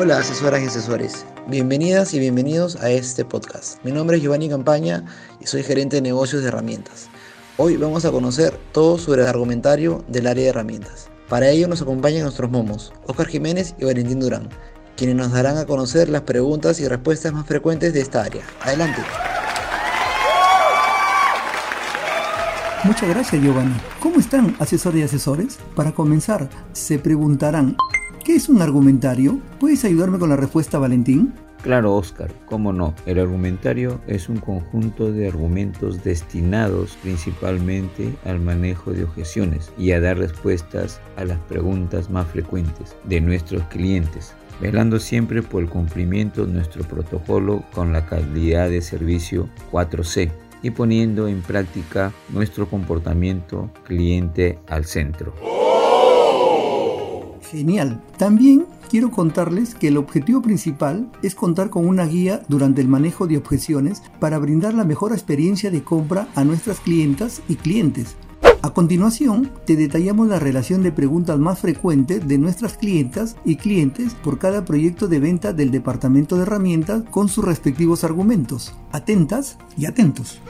Hola asesoras y asesores, bienvenidas y bienvenidos a este podcast. Mi nombre es Giovanni Campaña y soy gerente de negocios de herramientas. Hoy vamos a conocer todo sobre el argumentario del área de herramientas. Para ello nos acompañan nuestros momos, Oscar Jiménez y Valentín Durán, quienes nos darán a conocer las preguntas y respuestas más frecuentes de esta área. Adelante. Muchas gracias Giovanni. ¿Cómo están asesores y asesores? Para comenzar, se preguntarán, ¿qué es un argumentario? ¿Puedes ayudarme con la respuesta Valentín? Claro, Oscar, cómo no. El argumentario es un conjunto de argumentos destinados principalmente al manejo de objeciones y a dar respuestas a las preguntas más frecuentes de nuestros clientes, velando siempre por el cumplimiento de nuestro protocolo con la calidad de servicio 4C y poniendo en práctica nuestro comportamiento cliente al centro. Genial. También quiero contarles que el objetivo principal es contar con una guía durante el manejo de objeciones para brindar la mejor experiencia de compra a nuestras clientas y clientes a continuación, te detallamos la relación de preguntas más frecuentes de nuestras clientas y clientes por cada proyecto de venta del departamento de herramientas con sus respectivos argumentos. Atentas y atentos.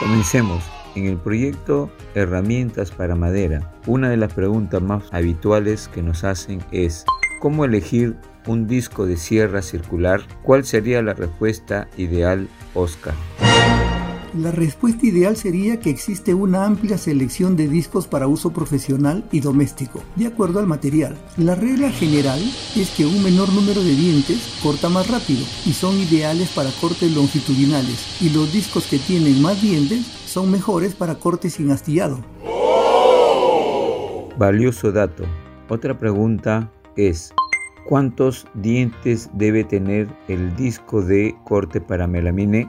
Comencemos. En el proyecto Herramientas para Madera, una de las preguntas más habituales que nos hacen es ¿cómo elegir un disco de sierra circular? ¿Cuál sería la respuesta ideal, Oscar? La respuesta ideal sería que existe una amplia selección de discos para uso profesional y doméstico, de acuerdo al material. La regla general es que un menor número de dientes corta más rápido y son ideales para cortes longitudinales, y los discos que tienen más dientes son mejores para cortes sin astillado. Valioso dato. Otra pregunta es, ¿cuántos dientes debe tener el disco de corte para melamine?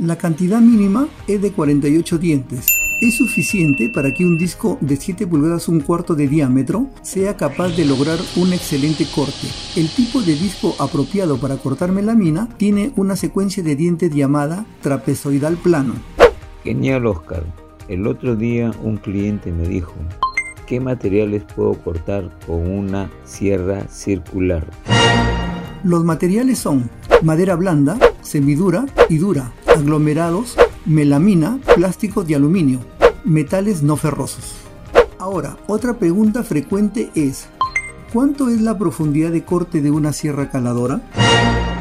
La cantidad mínima es de 48 dientes. Es suficiente para que un disco de 7 pulgadas un cuarto de diámetro sea capaz de lograr un excelente corte. El tipo de disco apropiado para cortar melamina tiene una secuencia de dientes llamada trapezoidal plano. Genial Oscar. El otro día un cliente me dijo, ¿qué materiales puedo cortar con una sierra circular? Los materiales son madera blanda, semidura y dura, aglomerados, melamina, plásticos de aluminio, metales no ferrosos. Ahora, otra pregunta frecuente es, ¿cuánto es la profundidad de corte de una sierra caladora?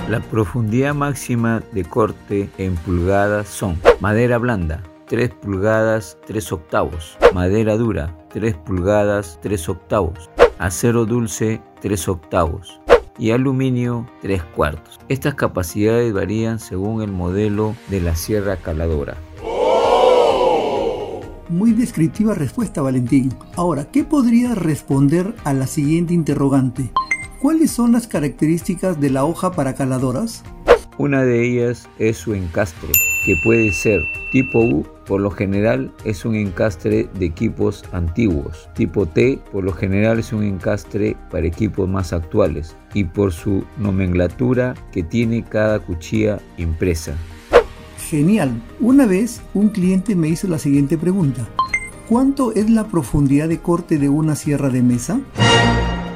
La profundidad máxima de corte en pulgadas son madera blanda, 3 pulgadas 3 octavos, madera dura 3 pulgadas 3 octavos, acero dulce 3 octavos, y aluminio 3 cuartos. Estas capacidades varían según el modelo de la sierra caladora. Muy descriptiva respuesta, Valentín. Ahora, ¿qué podría responder a la siguiente interrogante? ¿Cuáles son las características de la hoja para caladoras? Una de ellas es su encastre, que puede ser tipo U, por lo general es un encastre de equipos antiguos. Tipo T, por lo general es un encastre para equipos más actuales. Y por su nomenclatura que tiene cada cuchilla impresa. Genial. Una vez un cliente me hizo la siguiente pregunta. ¿Cuánto es la profundidad de corte de una sierra de mesa?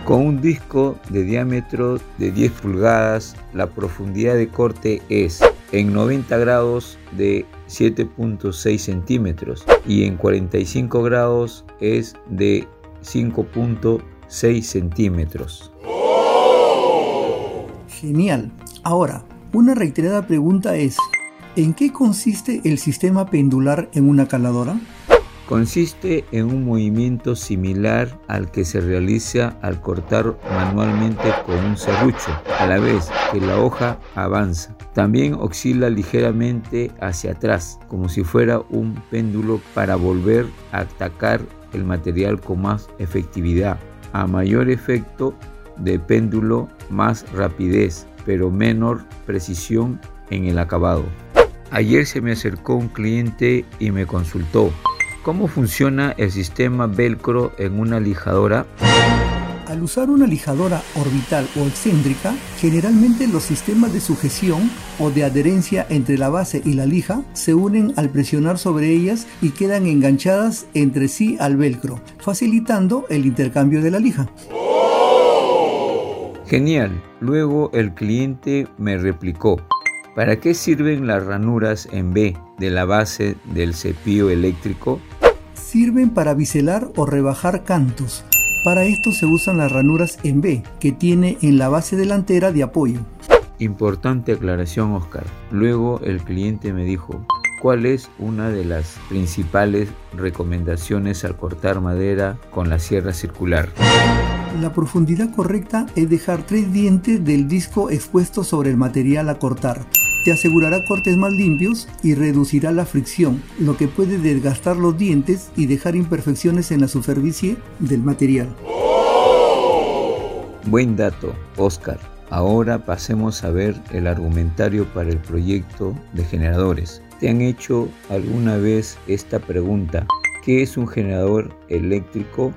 Con un disco de diámetro de 10 pulgadas, la profundidad de corte es en 90 grados de 7.6 centímetros y en 45 grados es de 5.6 centímetros. Genial. Ahora, una reiterada pregunta es, ¿en qué consiste el sistema pendular en una caladora? Consiste en un movimiento similar al que se realiza al cortar manualmente con un serrucho, a la vez que la hoja avanza. También oscila ligeramente hacia atrás, como si fuera un péndulo para volver a atacar el material con más efectividad. A mayor efecto de péndulo, más rapidez, pero menor precisión en el acabado. Ayer se me acercó un cliente y me consultó ¿Cómo funciona el sistema velcro en una lijadora? Al usar una lijadora orbital o excéntrica, generalmente los sistemas de sujeción o de adherencia entre la base y la lija se unen al presionar sobre ellas y quedan enganchadas entre sí al velcro, facilitando el intercambio de la lija. Genial. Luego el cliente me replicó, ¿para qué sirven las ranuras en B de la base del cepillo eléctrico? Sirven para biselar o rebajar cantos. Para esto se usan las ranuras en B, que tiene en la base delantera de apoyo. Importante aclaración, Oscar. Luego el cliente me dijo, ¿cuál es una de las principales recomendaciones al cortar madera con la sierra circular? La profundidad correcta es dejar tres dientes del disco expuestos sobre el material a cortar. Te asegurará cortes más limpios y reducirá la fricción, lo que puede desgastar los dientes y dejar imperfecciones en la superficie del material. Buen dato, Oscar. Ahora pasemos a ver el argumentario para el proyecto de generadores. ¿Te han hecho alguna vez esta pregunta? ¿Qué es un generador eléctrico?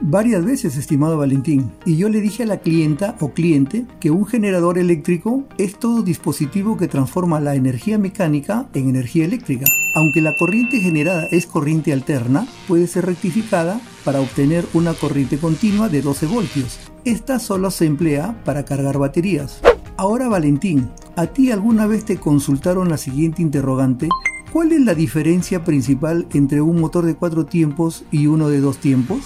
Varias veces, estimado Valentín, y yo le dije a la clienta o cliente que un generador eléctrico es todo dispositivo que transforma la energía mecánica en energía eléctrica. Aunque la corriente generada es corriente alterna, puede ser rectificada para obtener una corriente continua de 12 voltios. Esta solo se emplea para cargar baterías. Ahora Valentín, ¿a ti alguna vez te consultaron la siguiente interrogante? ¿Cuál es la diferencia principal entre un motor de cuatro tiempos y uno de dos tiempos?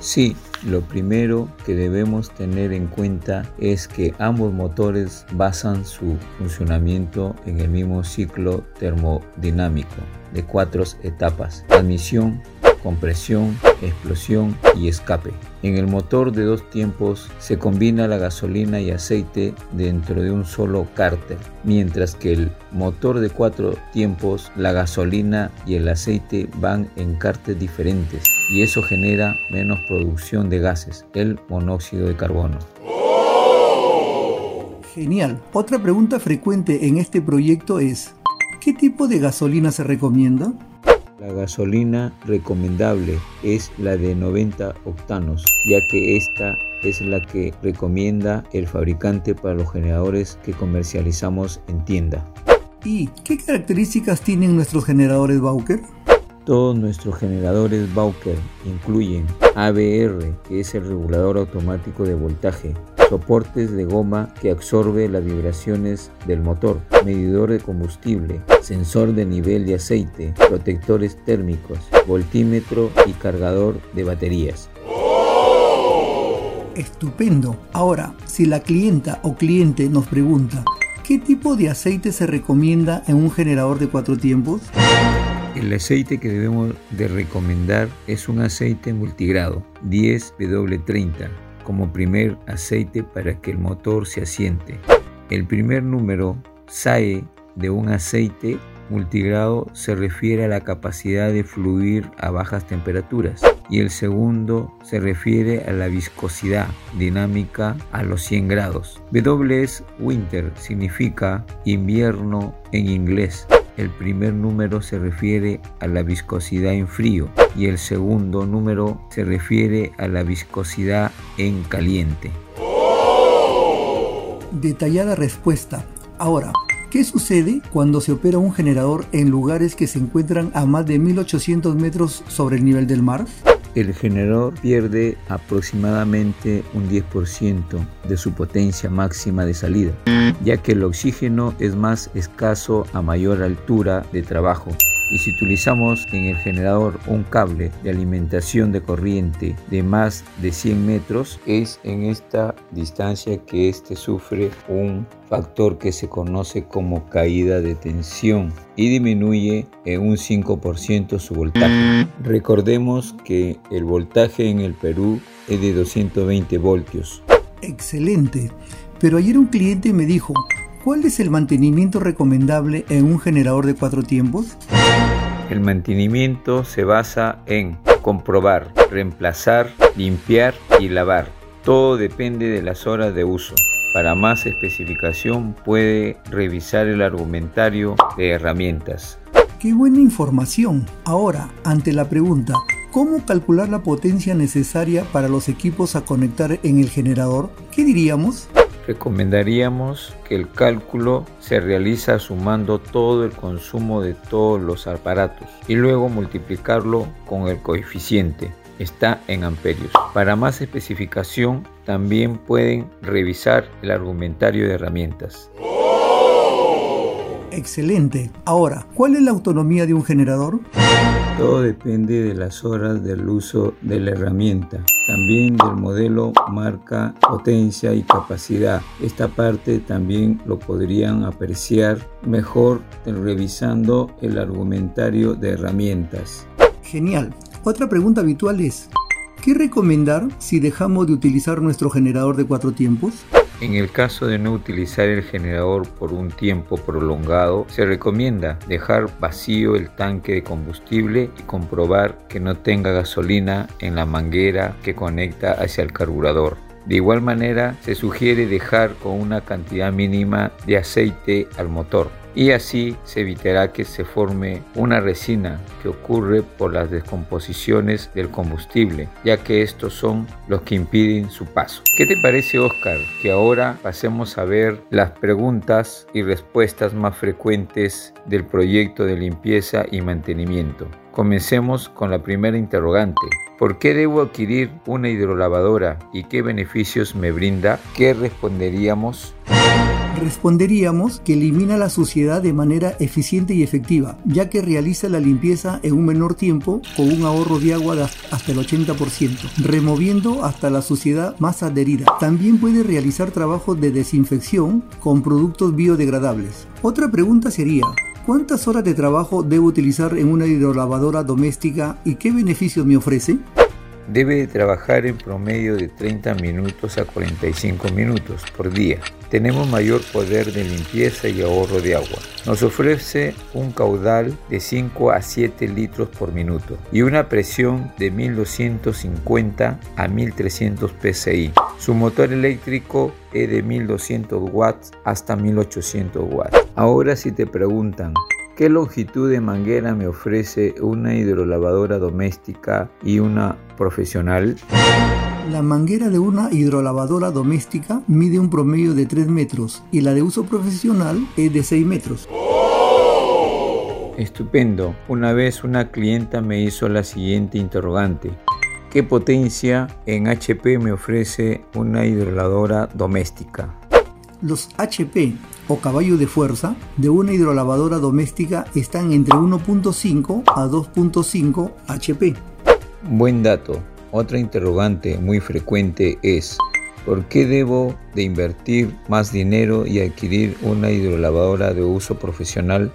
Sí, lo primero que debemos tener en cuenta es que ambos motores basan su funcionamiento en el mismo ciclo termodinámico de cuatro etapas, admisión, compresión, explosión y escape. En el motor de dos tiempos se combina la gasolina y aceite dentro de un solo cárter, mientras que el motor de cuatro tiempos, la gasolina y el aceite van en cárteres diferentes y eso genera menos producción de gases, el monóxido de carbono. Genial. Otra pregunta frecuente en este proyecto es, ¿qué tipo de gasolina se recomienda? La gasolina recomendable es la de 90 octanos, ya que esta es la que recomienda el fabricante para los generadores que comercializamos en tienda. ¿Y qué características tienen nuestros generadores Bauker? Todos nuestros generadores Bauker incluyen ABR, que es el regulador automático de voltaje, soportes de goma que absorbe las vibraciones del motor, medidor de combustible, sensor de nivel de aceite, protectores térmicos, voltímetro y cargador de baterías. Estupendo. Ahora, si la clienta o cliente nos pregunta, ¿qué tipo de aceite se recomienda en un generador de cuatro tiempos? El aceite que debemos de recomendar es un aceite multigrado 10W30 como primer aceite para que el motor se asiente. El primer número, SAE, de un aceite multigrado se refiere a la capacidad de fluir a bajas temperaturas y el segundo se refiere a la viscosidad dinámica a los 100 grados. W winter, significa invierno en inglés el primer número se refiere a la viscosidad en frío y el segundo número se refiere a la viscosidad en caliente. Detallada respuesta. Ahora, ¿qué sucede cuando se opera un generador en lugares que se encuentran a más de 1800 metros sobre el nivel del mar? El generador pierde aproximadamente un 10% de su potencia máxima de salida, ya que el oxígeno es más escaso a mayor altura de trabajo y si utilizamos en el generador un cable de alimentación de corriente de más de 100 metros, es en esta distancia que este sufre un factor que se conoce como caída de tensión y disminuye en un 5% su voltaje. Recordemos que el voltaje en el Perú es de 220 voltios. Excelente. Pero ayer un cliente me dijo, ¿Cuál es el mantenimiento recomendable en un generador de cuatro tiempos? El mantenimiento se basa en comprobar, reemplazar, limpiar y lavar. Todo depende de las horas de uso. Para más especificación puede revisar el argumentario de herramientas. ¡Qué buena información! Ahora, ante la pregunta, ¿cómo calcular la potencia necesaria para los equipos a conectar en el generador? ¿Qué diríamos? Recomendaríamos que el cálculo se realiza sumando todo el consumo de todos los aparatos y luego multiplicarlo con el coeficiente. está en amperios. Para más especificación, también pueden revisar el argumentario de herramientas. Excelente. Ahora, ¿cuál es la autonomía de un generador? Todo depende de las horas del uso de la herramienta, también del modelo, marca, potencia y capacidad. Esta parte también lo podrían apreciar mejor revisando el argumentario de herramientas. Genial. Otra pregunta habitual es, ¿qué recomendar si dejamos de utilizar nuestro generador de cuatro tiempos? En el caso de no utilizar el generador por un tiempo prolongado, se recomienda dejar vacío el tanque de combustible y comprobar que no tenga gasolina en la manguera que conecta hacia el carburador. De igual manera, se sugiere dejar con una cantidad mínima de aceite al motor y así se evitará que se forme una resina que ocurre por las descomposiciones del combustible, ya que estos son los que impiden su paso. ¿Qué te parece Oscar? Que ahora pasemos a ver las preguntas y respuestas más frecuentes del proyecto de limpieza y mantenimiento. Comencemos con la primera interrogante. ¿Por qué debo adquirir una hidrolavadora y qué beneficios me brinda? ¿Qué responderíamos? Responderíamos que elimina la suciedad de manera eficiente y efectiva, ya que realiza la limpieza en un menor tiempo con un ahorro de agua de hasta el 80%, removiendo hasta la suciedad más adherida. También puede realizar trabajos de desinfección con productos biodegradables. Otra pregunta sería, ¿cuántas horas de trabajo debo utilizar en una hidrolavadora doméstica y qué beneficios me ofrece? Debe trabajar en promedio de 30 minutos a 45 minutos por día. Tenemos mayor poder de limpieza y ahorro de agua. Nos ofrece un caudal de 5 a 7 litros por minuto y una presión de 1250 a 1300 psi. Su motor eléctrico es de 1200 watts hasta 1800 watts. Ahora si te preguntan, ¿Qué longitud de manguera me ofrece una hidrolavadora doméstica y una profesional? La manguera de una hidrolavadora doméstica mide un promedio de 3 metros y la de uso profesional es de 6 metros. Estupendo. Una vez una clienta me hizo la siguiente interrogante. ¿Qué potencia en HP me ofrece una hidrolavadora doméstica? Los HP o caballo de fuerza de una hidrolavadora doméstica están entre 1.5 a 2.5 HP. Buen dato. Otra interrogante muy frecuente es ¿por qué debo de invertir más dinero y adquirir una hidrolavadora de uso profesional?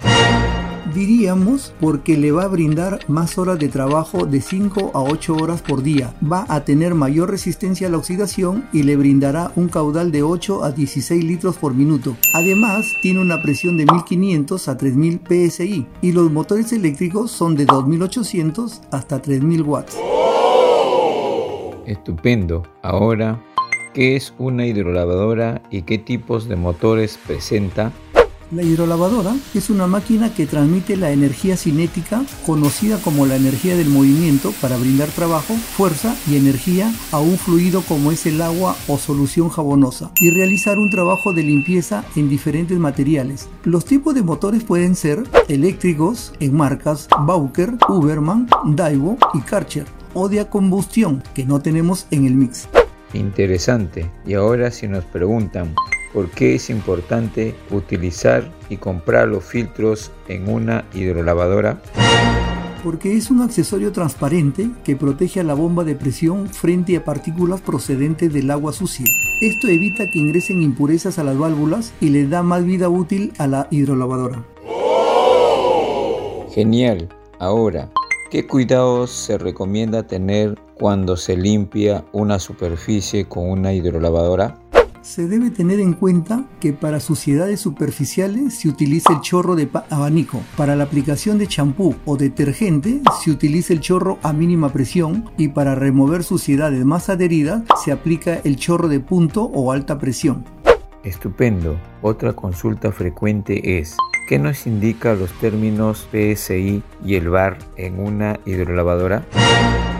Diríamos porque le va a brindar más horas de trabajo de 5 a 8 horas por día. Va a tener mayor resistencia a la oxidación y le brindará un caudal de 8 a 16 litros por minuto. Además, tiene una presión de 1500 a 3000 psi y los motores eléctricos son de 2800 hasta 3000 watts. Estupendo. Ahora, ¿qué es una hidrolavadora y qué tipos de motores presenta? La hidrolavadora es una máquina que transmite la energía cinética, conocida como la energía del movimiento, para brindar trabajo, fuerza y energía a un fluido como es el agua o solución jabonosa y realizar un trabajo de limpieza en diferentes materiales. Los tipos de motores pueden ser eléctricos en marcas Bauker, Uberman, Daiwo y Karcher o de combustión que no tenemos en el mix. Interesante. Y ahora si nos preguntan, ¿Por qué es importante utilizar y comprar los filtros en una hidrolavadora? Porque es un accesorio transparente que protege a la bomba de presión frente a partículas procedentes del agua sucia. Esto evita que ingresen impurezas a las válvulas y le da más vida útil a la hidrolavadora. Genial. Ahora, ¿qué cuidados se recomienda tener cuando se limpia una superficie con una hidrolavadora? Se debe tener en cuenta que para suciedades superficiales se utiliza el chorro de abanico. Para la aplicación de champú o detergente se utiliza el chorro a mínima presión y para remover suciedades más adheridas se aplica el chorro de punto o alta presión. Estupendo. Otra consulta frecuente es, ¿qué nos indica los términos PSI y el VAR en una hidrolavadora?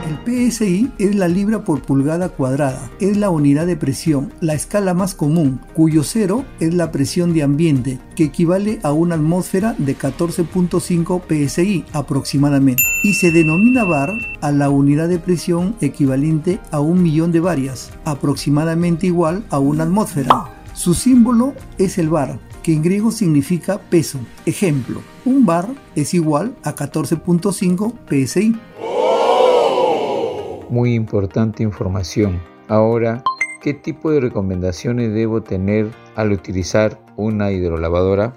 El PSI es la libra por pulgada cuadrada, es la unidad de presión, la escala más común, cuyo cero es la presión de ambiente, que equivale a una atmósfera de 14.5 PSI aproximadamente, y se denomina bar a la unidad de presión equivalente a un millón de varias, aproximadamente igual a una atmósfera. Su símbolo es el bar, que en griego significa peso. Ejemplo, un bar es igual a 14.5 PSI. Muy importante información. Ahora, ¿qué tipo de recomendaciones debo tener al utilizar una hidrolavadora?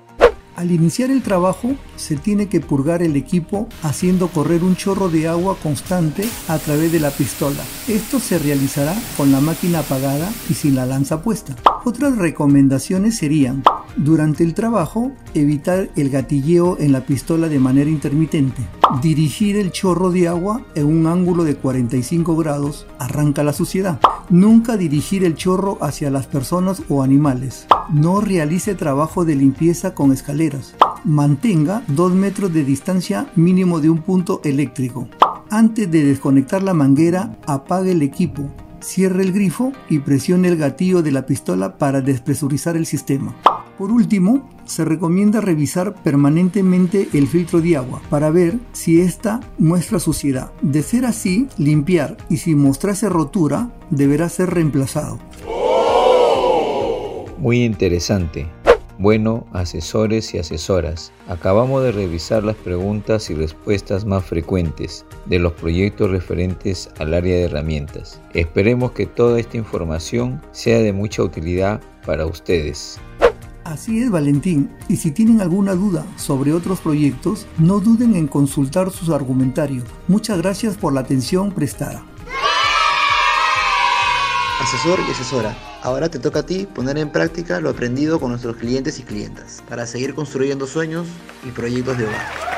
Al iniciar el trabajo, se tiene que purgar el equipo haciendo correr un chorro de agua constante a través de la pistola. Esto se realizará con la máquina apagada y sin la lanza puesta. Otras recomendaciones serían durante el trabajo, evitar el gatilleo en la pistola de manera intermitente. Dirigir el chorro de agua en un ángulo de 45 grados arranca la suciedad. Nunca dirigir el chorro hacia las personas o animales. No realice trabajo de limpieza con escaleras. Mantenga 2 metros de distancia mínimo de un punto eléctrico. Antes de desconectar la manguera, apague el equipo, cierre el grifo y presione el gatillo de la pistola para despresurizar el sistema. Por último, se recomienda revisar permanentemente el filtro de agua para ver si ésta muestra suciedad. De ser así, limpiar y si mostrase rotura, deberá ser reemplazado. Muy interesante. Bueno, asesores y asesoras, acabamos de revisar las preguntas y respuestas más frecuentes de los proyectos referentes al área de herramientas. Esperemos que toda esta información sea de mucha utilidad para ustedes. Así es, Valentín. Y si tienen alguna duda sobre otros proyectos, no duden en consultar sus argumentarios. Muchas gracias por la atención prestada. Asesor y asesora, ahora te toca a ti poner en práctica lo aprendido con nuestros clientes y clientas para seguir construyendo sueños y proyectos de hogar.